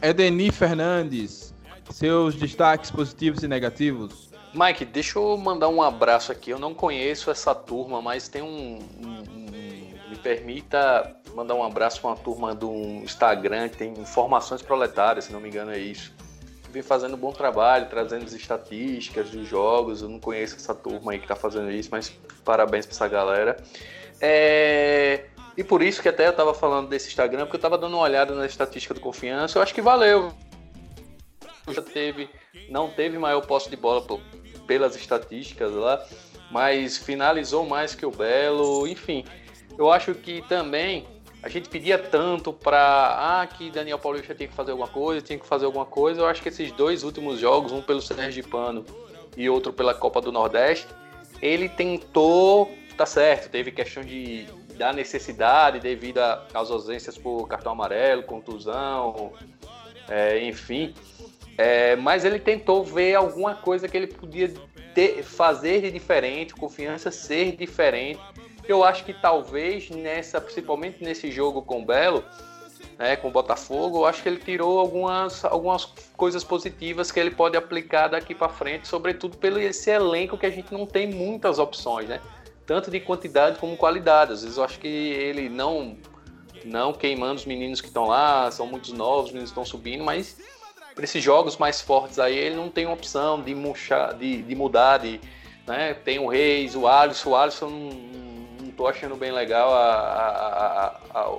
Edeni Fernandes, seus destaques positivos e negativos? Mike, deixa eu mandar um abraço aqui. Eu não conheço essa turma, mas tem um. um, um me permita mandar um abraço para uma turma do Instagram que tem informações proletárias, se não me engano é isso. Vem fazendo um bom trabalho, trazendo as estatísticas dos jogos. Eu não conheço essa turma aí que tá fazendo isso, mas parabéns pra essa galera. É... E por isso que até eu tava falando desse Instagram, porque eu tava dando uma olhada na estatística do confiança. Eu acho que valeu. Já teve, não teve maior posse de bola pelas estatísticas lá, mas finalizou mais que o Belo. Enfim, eu acho que também a gente pedia tanto para ah, que Daniel Paulista tinha que fazer alguma coisa, tinha que fazer alguma coisa. Eu acho que esses dois últimos jogos, um pelo Pano e outro pela Copa do Nordeste, ele tentou, tá certo, teve questão de da necessidade devido às ausências por cartão amarelo, contusão, é, enfim. É, mas ele tentou ver alguma coisa que ele podia ter, fazer de diferente, confiança ser diferente eu acho que talvez nessa, principalmente nesse jogo com o Belo, né, com o Botafogo, eu acho que ele tirou algumas, algumas coisas positivas que ele pode aplicar daqui para frente, sobretudo pelo esse elenco que a gente não tem muitas opções, né? Tanto de quantidade como qualidade. Às vezes eu acho que ele não não queimando os meninos que estão lá, são muitos novos, os meninos estão subindo, mas para esses jogos mais fortes aí ele não tem opção de, murchar, de, de mudar, de, né? Tem o Reis, o Alisson, o Alisson não, tô achando bem legal a, a, a,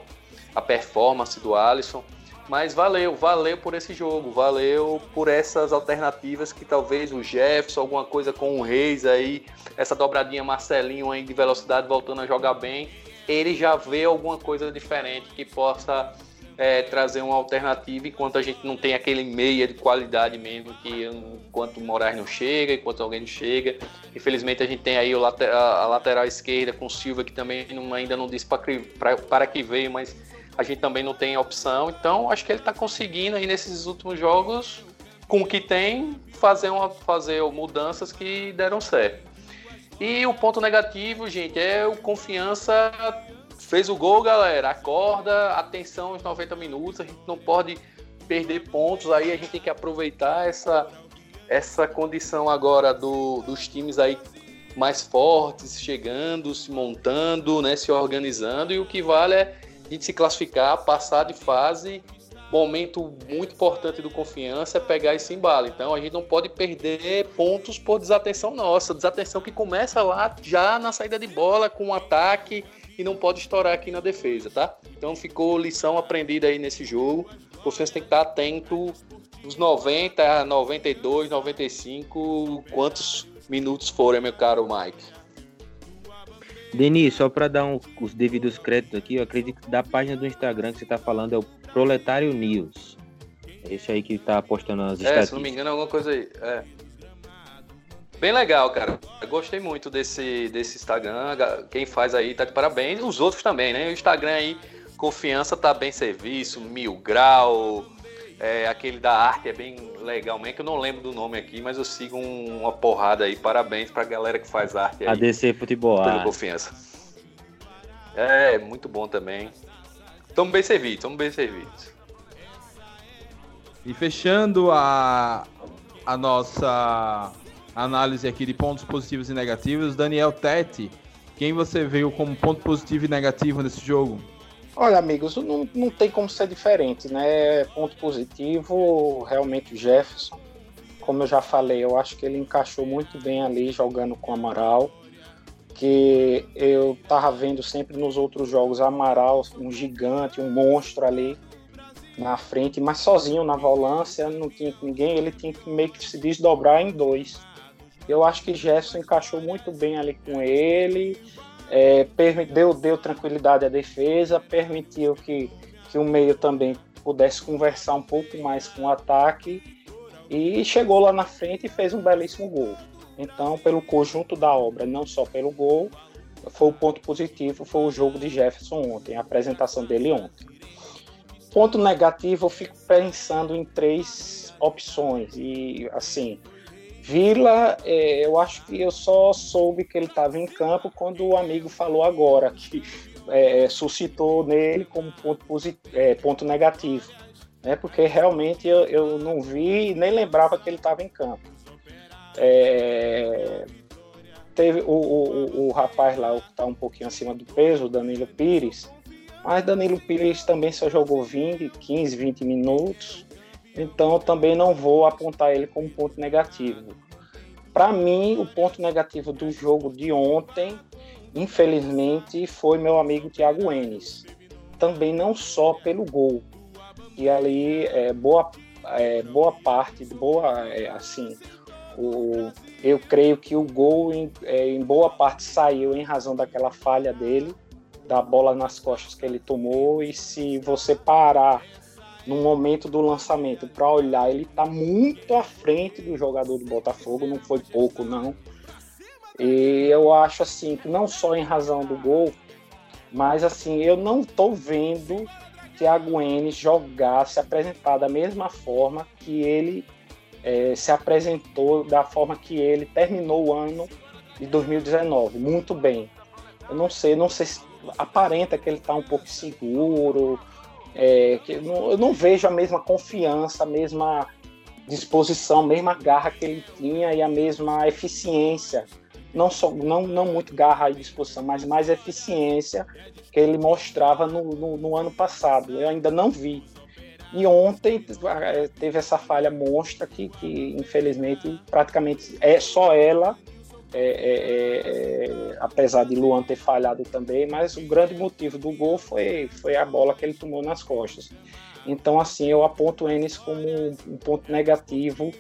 a, performance do Alisson. Mas valeu, valeu por esse jogo, valeu por essas alternativas que talvez o Jefferson, alguma coisa com o Reis aí, essa dobradinha Marcelinho aí de velocidade voltando a jogar bem, ele já vê alguma coisa diferente que possa é, trazer uma alternativa enquanto a gente não tem aquele meia de qualidade mesmo, que enquanto o Moraes não chega, enquanto alguém não chega. Infelizmente a gente tem aí o lateral, a lateral esquerda com o Silva, que também não, ainda não disse para que veio, mas a gente também não tem opção. Então acho que ele está conseguindo aí nesses últimos jogos, com o que tem, fazer, uma, fazer mudanças que deram certo. E o ponto negativo, gente, é o confiança Fez o gol, galera. Acorda, atenção os 90 minutos. A gente não pode perder pontos. Aí a gente tem que aproveitar essa, essa condição agora do, dos times aí mais fortes, chegando, se montando, né, se organizando. E o que vale é a gente se classificar, passar de fase. Momento muito importante do confiança é pegar esse embalo. Então a gente não pode perder pontos por desatenção nossa. Desatenção que começa lá já na saída de bola, com um ataque e não pode estourar aqui na defesa, tá? Então ficou lição aprendida aí nesse jogo. O Confiança tem que estar atento dos 90, 92, 95, quantos minutos forem, meu caro Mike. Denis, só para dar um, os devidos créditos aqui, eu acredito que da página do Instagram que você está falando é o Proletário News. Esse aí que está postando as é, se não me engano, é alguma coisa aí. É. Bem legal, cara. Eu gostei muito desse, desse Instagram. Quem faz aí tá de parabéns. Os outros também, né? O Instagram aí, confiança tá bem serviço, mil grau. É, aquele da arte é bem legal mesmo, que eu não lembro do nome aqui, mas eu sigo um, uma porrada aí. Parabéns pra galera que faz arte aí. ADC Futebol Pela confiança. É, muito bom também. Tamo bem servidos, tamo bem servidos. E fechando a, a nossa análise aqui de pontos positivos e negativos. Daniel Tete, quem você veio como ponto positivo e negativo nesse jogo? Olha, amigos, não, não tem como ser diferente, né? Ponto positivo, realmente o Jefferson. Como eu já falei, eu acho que ele encaixou muito bem ali jogando com Amaral. Que eu tava vendo sempre nos outros jogos Amaral, um gigante, um monstro ali na frente, mas sozinho na volância, não tinha ninguém, ele tinha que meio que se desdobrar em dois. Eu acho que Jefferson encaixou muito bem ali com ele, é, deu, deu tranquilidade à defesa, permitiu que, que o meio também pudesse conversar um pouco mais com o ataque e chegou lá na frente e fez um belíssimo gol. Então, pelo conjunto da obra, não só pelo gol, foi o ponto positivo, foi o jogo de Jefferson ontem, a apresentação dele ontem. Ponto negativo, eu fico pensando em três opções e assim, Vila, é, eu acho que eu só soube que ele estava em campo quando o amigo falou agora, que é, suscitou nele como ponto, é, ponto negativo. Né? Porque realmente eu, eu não vi nem lembrava que ele estava em campo. É, teve o, o, o, rapaz lá, o que está um pouquinho acima do peso, o Danilo Pires, mas Danilo Pires também só jogou 20, 15, 20 minutos então eu também não vou apontar ele como ponto negativo. Para mim, o ponto negativo do jogo de ontem, infelizmente, foi meu amigo Thiago Enes. Também não só pelo gol, e ali é, boa, é, boa parte, boa, é, assim, o, eu creio que o gol em, é, em boa parte saiu em razão daquela falha dele, da bola nas costas que ele tomou, e se você parar no momento do lançamento para olhar, ele está muito à frente do jogador do Botafogo, não foi pouco não. E eu acho assim que não só em razão do gol, mas assim, eu não estou vendo Thiago Enes jogar, se apresentar da mesma forma que ele é, se apresentou, da forma que ele terminou o ano de 2019, muito bem. Eu não sei, não sei se aparenta que ele está um pouco seguro, é, que não, eu não vejo a mesma confiança, a mesma disposição, a mesma garra que ele tinha e a mesma eficiência. Não, só, não, não muito garra e disposição, mas mais eficiência que ele mostrava no, no, no ano passado. Eu ainda não vi. E ontem é, teve essa falha monstra que, que infelizmente, praticamente é só ela é, é, é, é, apesar de Luan ter falhado também, mas o grande motivo do gol foi, foi a bola que ele tomou nas costas. Então, assim, eu aponto o Enes como um ponto negativo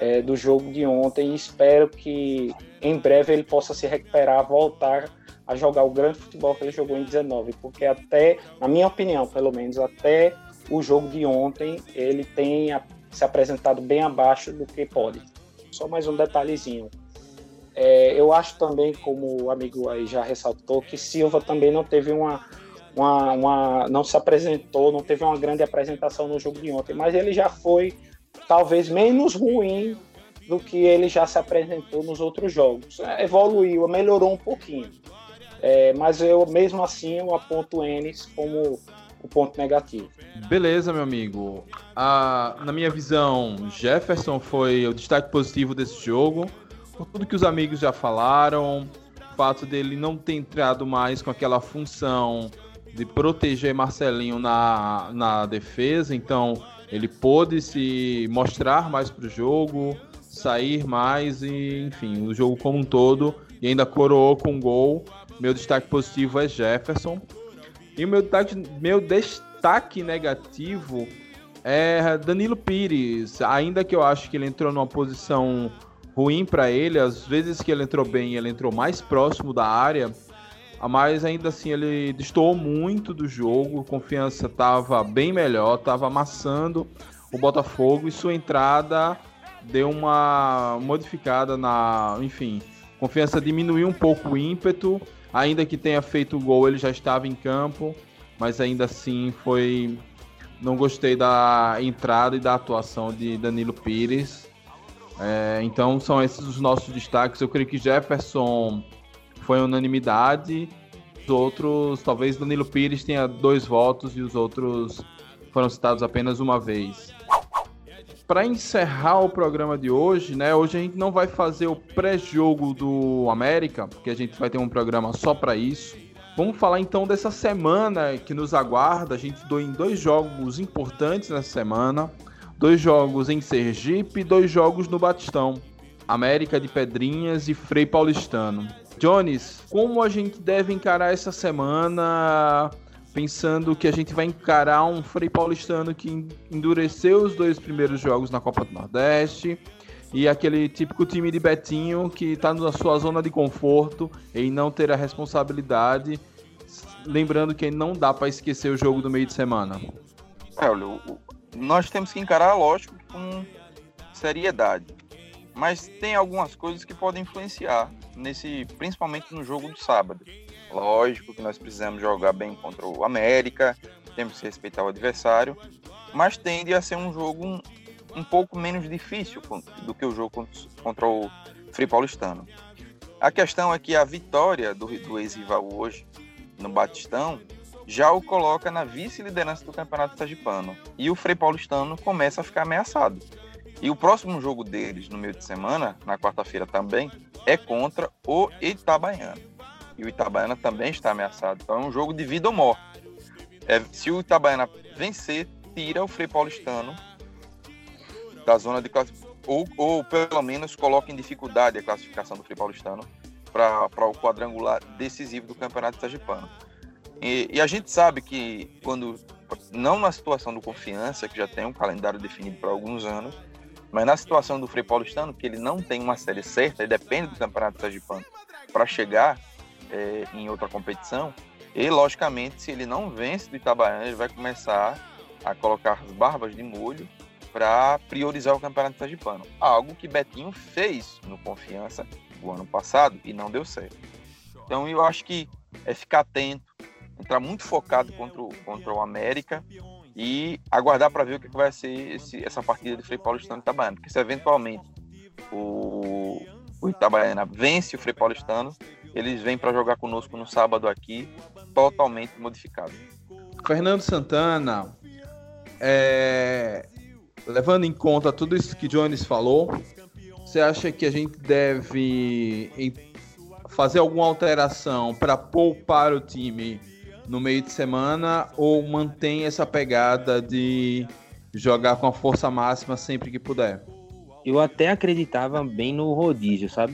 é, do jogo de ontem e espero que em breve ele possa se recuperar, voltar a jogar o grande futebol que ele jogou em 19, porque até, na minha opinião, pelo menos, até o jogo de ontem, ele tem se apresentado bem abaixo do que pode. Só mais um detalhezinho. É, eu acho também, como o amigo aí já ressaltou, que Silva também não teve uma, uma, uma, não se apresentou, não teve uma grande apresentação no jogo de ontem, mas ele já foi talvez menos ruim do que ele já se apresentou nos outros jogos. É, evoluiu, melhorou um pouquinho. É, mas eu mesmo assim eu aponto Enes como o ponto negativo. Beleza, meu amigo. Ah, na minha visão, Jefferson foi o destaque positivo desse jogo por tudo que os amigos já falaram, o fato dele não ter entrado mais com aquela função de proteger Marcelinho na, na defesa, então ele pôde se mostrar mais para o jogo, sair mais e, enfim, o jogo como um todo e ainda coroou com um gol. Meu destaque positivo é Jefferson. E meu destaque, meu destaque negativo é Danilo Pires, ainda que eu acho que ele entrou numa posição ruim para ele. Às vezes que ele entrou bem, ele entrou mais próximo da área, mas ainda assim ele destoou muito do jogo. Confiança estava bem melhor, estava amassando o Botafogo e sua entrada deu uma modificada na, enfim, confiança diminuiu um pouco o ímpeto. Ainda que tenha feito o gol, ele já estava em campo, mas ainda assim foi não gostei da entrada e da atuação de Danilo Pires. É, então são esses os nossos destaques. Eu creio que Jefferson foi unanimidade. Os outros, talvez Danilo Pires tenha dois votos e os outros foram citados apenas uma vez. Para encerrar o programa de hoje, né? Hoje a gente não vai fazer o pré-jogo do América, porque a gente vai ter um programa só para isso. Vamos falar então dessa semana que nos aguarda. A gente deu em dois jogos importantes nessa semana dois jogos em Sergipe, dois jogos no Batistão, América de Pedrinhas e Frei Paulistano. Jones, como a gente deve encarar essa semana, pensando que a gente vai encarar um Frei Paulistano que endureceu os dois primeiros jogos na Copa do Nordeste e aquele típico time de Betinho que está na sua zona de conforto em não ter a responsabilidade, lembrando que não dá para esquecer o jogo do meio de semana. É, olha, nós temos que encarar, lógico, com seriedade. Mas tem algumas coisas que podem influenciar nesse, principalmente no jogo do sábado. Lógico que nós precisamos jogar bem contra o América, temos que respeitar o adversário, mas tende a ser um jogo um, um pouco menos difícil do que o jogo contra o Free Paulistano. A questão é que a vitória do, do ex-rival hoje no Batistão já o coloca na vice-liderança do Campeonato Sergipano. E o Frei Paulistano começa a ficar ameaçado. E o próximo jogo deles, no meio de semana, na quarta-feira também, é contra o Itabaiana. E o Itabaiana também está ameaçado. Então é um jogo de vida ou morte. É, se o Itabaiana vencer, tira o Frei Paulistano da zona de classificação, ou, ou pelo menos coloca em dificuldade a classificação do Frei Paulistano para o quadrangular decisivo do Campeonato Sergipano. E, e, a gente sabe que quando, não na situação do Confiança, que já tem um calendário definido para alguns anos, mas na situação do Frei Paulistano, que ele não tem uma série certa e depende do Campeonato Sergipano para chegar é, em outra competição, e logicamente, se ele não vence do Itabaiana, ele vai começar a colocar as barbas de molho para priorizar o Campeonato Sergipano. Algo que Betinho fez no Confiança o ano passado e não deu certo. Então eu acho que é ficar atento, entrar muito focado contra o, contra o América e aguardar para ver o que vai ser esse, essa partida de Frei Paulistano e Itabaiana. Porque se eventualmente o, o Itabaiana vence o Frei Paulistano, eles vêm para jogar conosco no sábado aqui, totalmente modificado. Fernando Santana, é, levando em conta tudo isso que Jones falou, você acha que a gente deve fazer alguma alteração para poupar o time no meio de semana ou mantém essa pegada de jogar com a força máxima sempre que puder? Eu até acreditava bem no rodízio, sabe?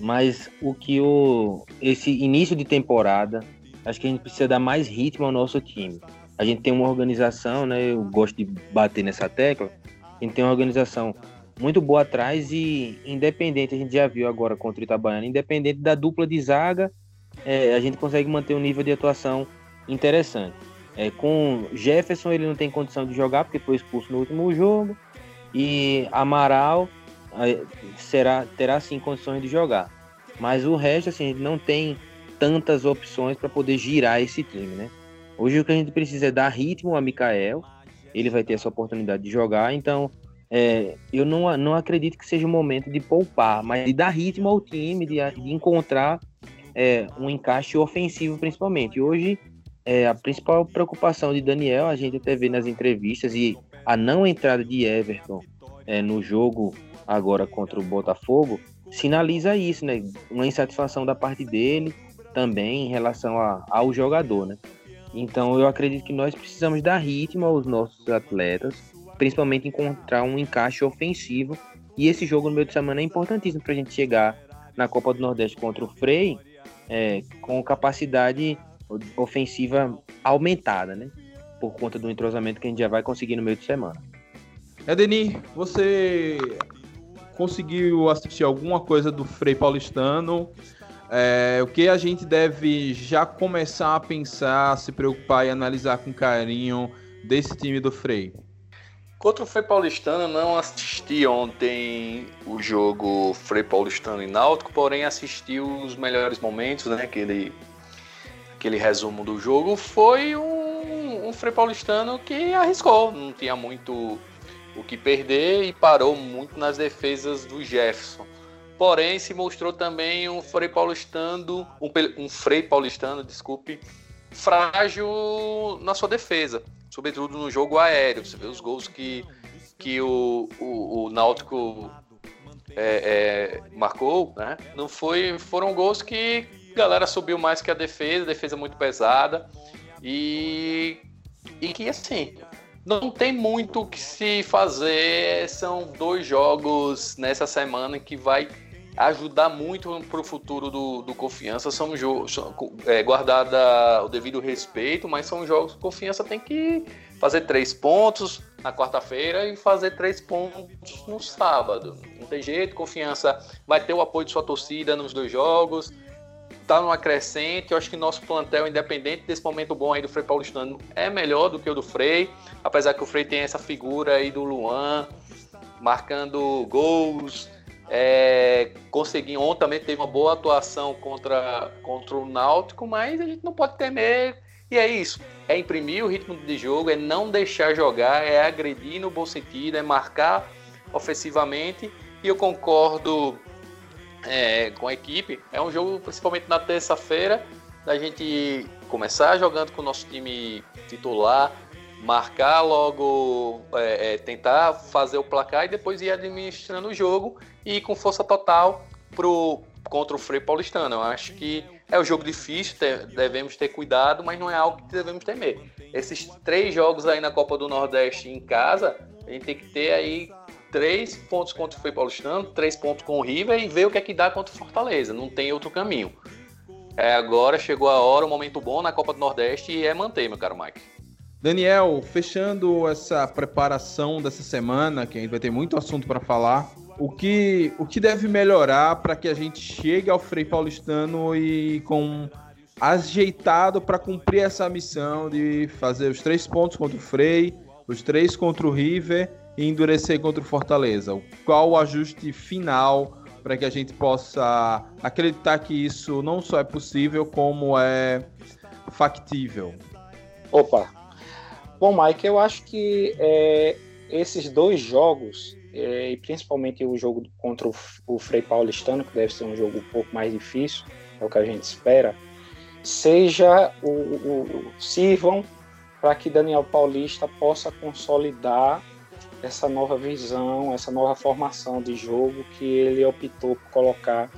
Mas o que o esse início de temporada, acho que a gente precisa dar mais ritmo ao nosso time. A gente tem uma organização, né? Eu gosto de bater nessa tecla. A gente tem uma organização muito boa atrás e independente, a gente já viu agora contra o Itabaiana, independente da dupla de zaga, é, a gente consegue manter um nível de atuação interessante. É, com Jefferson ele não tem condição de jogar porque foi expulso no último jogo e Amaral é, será terá sim condições de jogar. Mas o resto assim, não tem tantas opções para poder girar esse time, né? Hoje o que a gente precisa é dar ritmo a Mikael, ele vai ter essa oportunidade de jogar, então é, eu não, não acredito que seja o momento de poupar, mas de dar ritmo ao time, de, de encontrar é, um encaixe ofensivo principalmente. Hoje, é, a principal preocupação de Daniel, a gente até vê nas entrevistas, e a não entrada de Everton é, no jogo agora contra o Botafogo, sinaliza isso, né? Uma insatisfação da parte dele também em relação a, ao jogador, né? Então eu acredito que nós precisamos dar ritmo aos nossos atletas, principalmente encontrar um encaixe ofensivo. E esse jogo no meio de semana é importantíssimo para a gente chegar na Copa do Nordeste contra o Frei é, com capacidade ofensiva aumentada, né? Por conta do entrosamento que a gente já vai conseguir no meio de semana. Edeni, você conseguiu assistir alguma coisa do Frei Paulistano? É, o que a gente deve já começar a pensar, se preocupar e analisar com carinho desse time do Frei? Contra o Frei Paulistano, não assisti ontem o jogo Frei Paulistano e Náutico, porém assisti os melhores momentos, né? Aquele, aquele resumo do jogo. Foi um, um Frei Paulistano que arriscou, não tinha muito o que perder e parou muito nas defesas do Jefferson. Porém, se mostrou também um Frei Paulistano, um, um Frei Paulistano, desculpe, frágil na sua defesa sobretudo no jogo aéreo. Você vê os gols que, que o, o, o Náutico é, é, marcou, né? Não foi, foram gols que galera subiu mais que a defesa, defesa muito pesada e, e que assim não tem muito o que se fazer. São dois jogos nessa semana que vai ajudar muito para o futuro do, do Confiança. São jogos, é, guardada o devido respeito, mas são jogos que Confiança tem que fazer três pontos na quarta-feira e fazer três pontos no sábado. Não tem jeito, Confiança vai ter o apoio de sua torcida nos dois jogos. Tá numa crescente, eu acho que nosso plantel, independente desse momento bom aí do Frei Paulistano, é melhor do que o do Frei, apesar que o Frei tem essa figura aí do Luan, marcando gols, é, consegui, ontem também teve uma boa atuação contra, contra o Náutico, mas a gente não pode temer. E é isso. É imprimir o ritmo de jogo, é não deixar jogar, é agredir no bom sentido, é marcar ofensivamente. E eu concordo é, com a equipe. É um jogo, principalmente na terça-feira, da gente começar jogando com o nosso time titular, marcar logo, é, é, tentar fazer o placar e depois ir administrando o jogo e ir com força total pro, contra o Frei Paulistano. Eu acho que é um jogo difícil, devemos ter cuidado, mas não é algo que devemos temer. Esses três jogos aí na Copa do Nordeste em casa, a gente tem que ter aí três pontos contra o Frei Paulistano, três pontos com o River e ver o que é que dá contra o Fortaleza. Não tem outro caminho. É, agora chegou a hora, o um momento bom na Copa do Nordeste e é manter, meu caro Mike. Daniel, fechando essa preparação dessa semana, que a gente vai ter muito assunto para falar, o que, o que deve melhorar para que a gente chegue ao Frei Paulistano e com ajeitado para cumprir essa missão de fazer os três pontos contra o Frei, os três contra o River endurecer contra o Fortaleza? Qual o ajuste final para que a gente possa acreditar que isso não só é possível, como é factível? Opa! Bom, Mike, eu acho que é, esses dois jogos, é, e principalmente o jogo contra o, o Frei Paulistano, que deve ser um jogo um pouco mais difícil, é o que a gente espera, seja o, o sirvam para que Daniel Paulista possa consolidar essa nova visão, essa nova formação de jogo que ele optou por colocar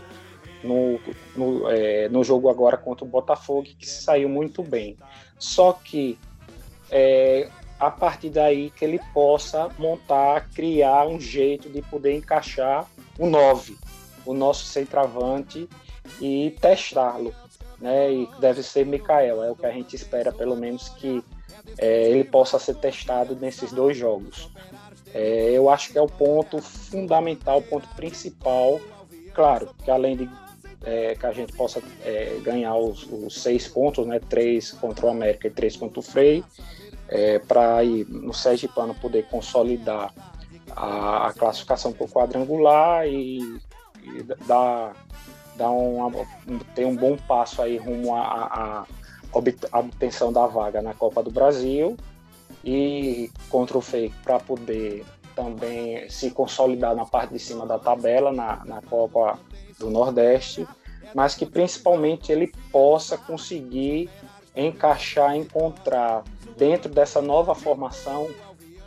no, no, é, no jogo agora contra o Botafogo, que saiu muito bem. Só que é, a partir daí que ele possa montar, criar um jeito de poder encaixar o 9, o nosso centroavante, e testá-lo. Né? E deve ser Mikael, é o que a gente espera, pelo menos, que é, ele possa ser testado nesses dois jogos. É, eu acho que é o ponto fundamental, o ponto principal. Claro, que além de é, que a gente possa é, ganhar os, os, seis pontos, né, três contra o América e três contra o Frei, é, para ir no Sergipano poder consolidar a, a classificação o quadrangular e, e dar, dar um, ter um bom passo aí rumo à obtenção da vaga na Copa do Brasil e contra o Fake para poder também se consolidar na parte de cima da tabela, na, na Copa do Nordeste, mas que principalmente ele possa conseguir encaixar, encontrar dentro dessa nova formação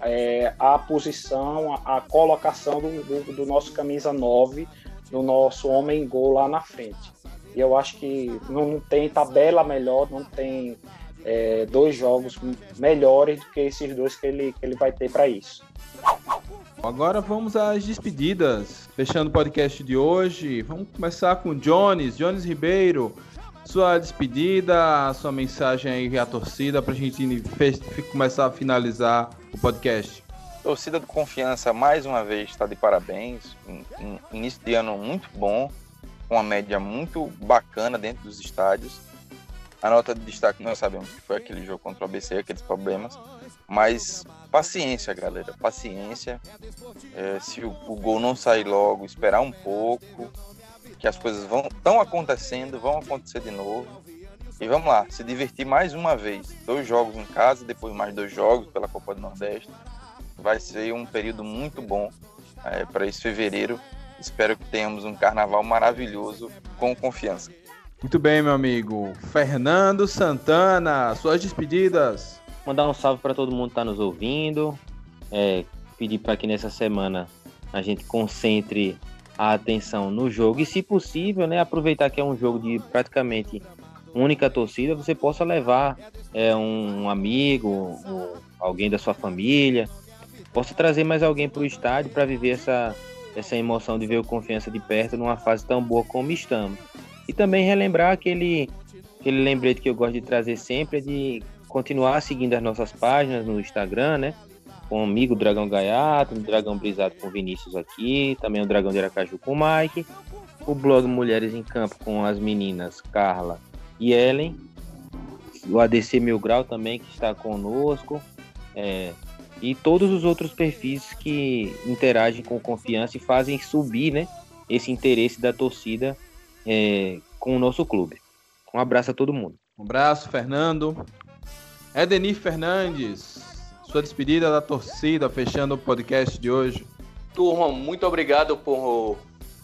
é, a posição, a, a colocação do, do, do, nosso camisa 9, do nosso homem gol lá na frente. E eu acho que não, não tem tabela melhor, não tem é, dois jogos melhores do que esses dois que ele, que ele vai ter para isso. Agora vamos às despedidas. Fechando o podcast de hoje, vamos começar com Jones, Jones Ribeiro. Sua despedida, sua mensagem aí à torcida para a gente começar a finalizar o podcast. Torcida do Confiança mais uma vez está de parabéns. Um, um início de ano muito bom, com uma média muito bacana dentro dos estádios a nota de destaque nós sabemos que foi aquele jogo contra o ABC, aqueles problemas. Mas paciência, galera. Paciência. É, se o, o, gol não sair logo, esperar um pouco. Que as coisas vão estão acontecendo, vão acontecer de novo. E vamos lá, se divertir mais uma vez. Dois jogos em casa, depois mais dois jogos pela Copa do Nordeste. Vai ser um período muito bom é, para esse fevereiro. Espero que tenhamos um carnaval maravilhoso com confiança. Muito bem, meu amigo. Fernando Santana, suas despedidas. Mandar um salve para todo mundo que está nos ouvindo. É, pedir para que nessa semana a gente concentre a atenção no jogo e, se possível, né, aproveitar que é um jogo de praticamente única torcida, você possa levar é, um amigo, um, alguém da sua família, possa trazer mais alguém para o estádio para viver essa, essa emoção de ver o Confiança de perto numa fase tão boa como estamos. E também relembrar aquele, aquele lembrete que eu gosto de trazer sempre é de continuar seguindo as nossas páginas no Instagram, né? Com o amigo Dragão Gaiato, o Dragão Brisado com Vinícius aqui, também o Dragão de Aracaju com o Mike, o blog Mulheres em Campo com as meninas Carla e Ellen, o ADC Mil Grau também que está conosco, é, e todos os outros perfis que interagem com confiança e fazem subir né, esse interesse da torcida é, com o nosso clube. Um abraço a todo mundo. Um abraço, Fernando. Edenir Fernandes, sua despedida da torcida, fechando o podcast de hoje. Turma, muito obrigado por,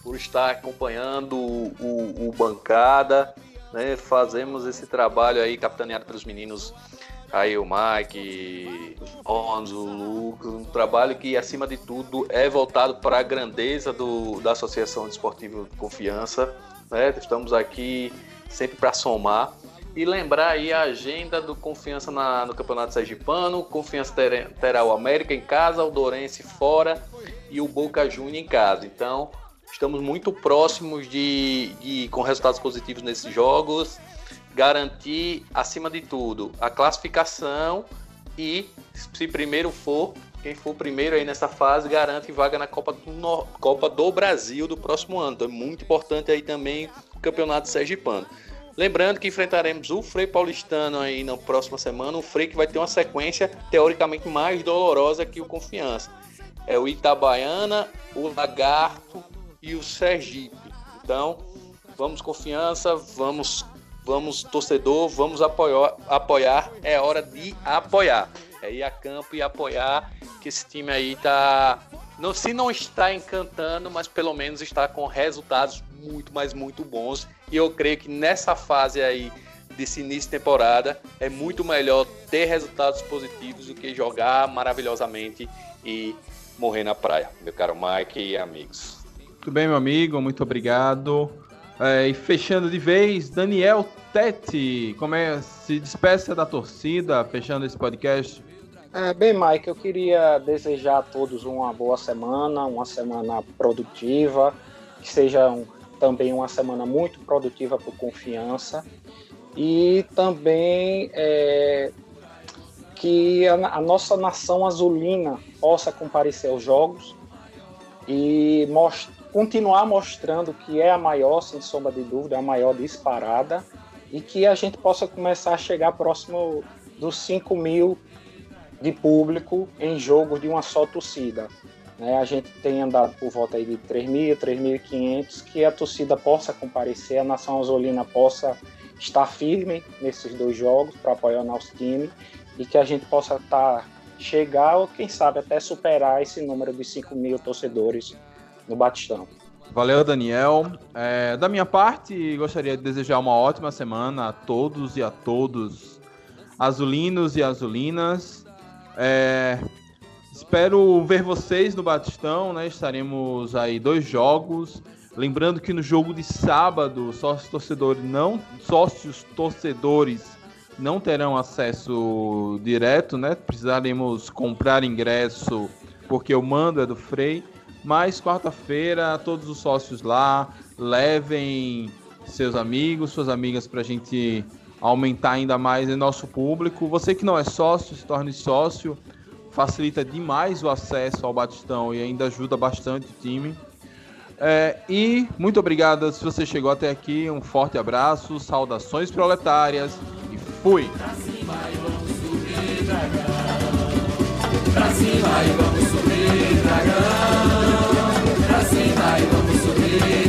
por estar acompanhando o, o, o Bancada. Né? Fazemos esse trabalho aí, capitaneado pelos meninos aí o Mike, o Jones, o Lucas, um trabalho que, acima de tudo, é voltado para a grandeza do, da Associação Desportiva de Confiança né? Estamos aqui sempre para somar. E lembrar aí a agenda do Confiança na, no Campeonato Sergipano. Confiança ter, terá o América em casa, o Dorense fora. e o Boca Juniors em casa. Então, estamos muito próximos de, de com resultados positivos nesses jogos, garantir, acima de tudo, a classificação e, se primeiro for, quem for primeiro aí nessa fase garante vaga na Copa do, no... Copa do Brasil do próximo ano. Então é muito importante aí também o Campeonato Sergipano. Lembrando que enfrentaremos o Frei Paulistano aí na próxima semana, um Frei que vai ter uma sequência teoricamente mais dolorosa que o Confiança. É o Itabaiana, o Lagarto e o Sergipe. Então, vamos confiança, vamos vamos torcedor, vamos apoiar, apoiar, é hora de apoiar. É ir a campo e apoiar que esse time aí tá não se não está encantando, mas pelo menos está com resultados muito, mas muito bons. E eu creio que nessa fase aí desse início de temporada é muito melhor ter resultados positivos do que jogar maravilhosamente e morrer na praia. Meu caro Mike e amigos. Muito bem, meu amigo, muito obrigado. É, e fechando de vez, Daniel Tete, como é, se despeça da torcida, fechando esse podcast. É, bem, Mike, eu queria desejar a todos uma boa semana, uma semana produtiva, que seja um, também uma semana muito produtiva por confiança. E também é, que a, a, nossa nação azulina possa comparecer aos jogos e continuar mostrando que é a maior, sem sombra de dúvida, a maior disparada e que a gente possa começar a chegar próximo dos 5 mil de público em jogos de uma só torcida. Né? A gente tem andado por volta aí de 3.000, 3.500, que a torcida possa comparecer, a nação azulina possa estar firme nesses dois jogos para apoiar o nosso time e que a gente possa estar, tá, chegar ou quem sabe até superar esse número de 5 mil torcedores no Batistão. Valeu, Daniel. É, da minha parte, gostaria de desejar uma ótima semana a todos e a todos, azulinos e azulinas. É, espero ver vocês no Batistão, né? Estaremos aí dois jogos. Lembrando que no jogo de sábado, sócios torcedores não, sócios torcedores não terão acesso direto, né? Precisaremos comprar ingresso porque o mando é do Frei. Mas quarta-feira, todos os sócios lá, levem seus amigos, suas amigas para a gente aumentar ainda mais em nosso público. Você que não é sócio, se torne sócio. Facilita demais o acesso ao Batistão e ainda ajuda bastante o time. É, e muito obrigado se você chegou até aqui. Um forte abraço, saudações proletárias e fui! Pra cima e vamos subir, dragão. Pra cima e vamos subir.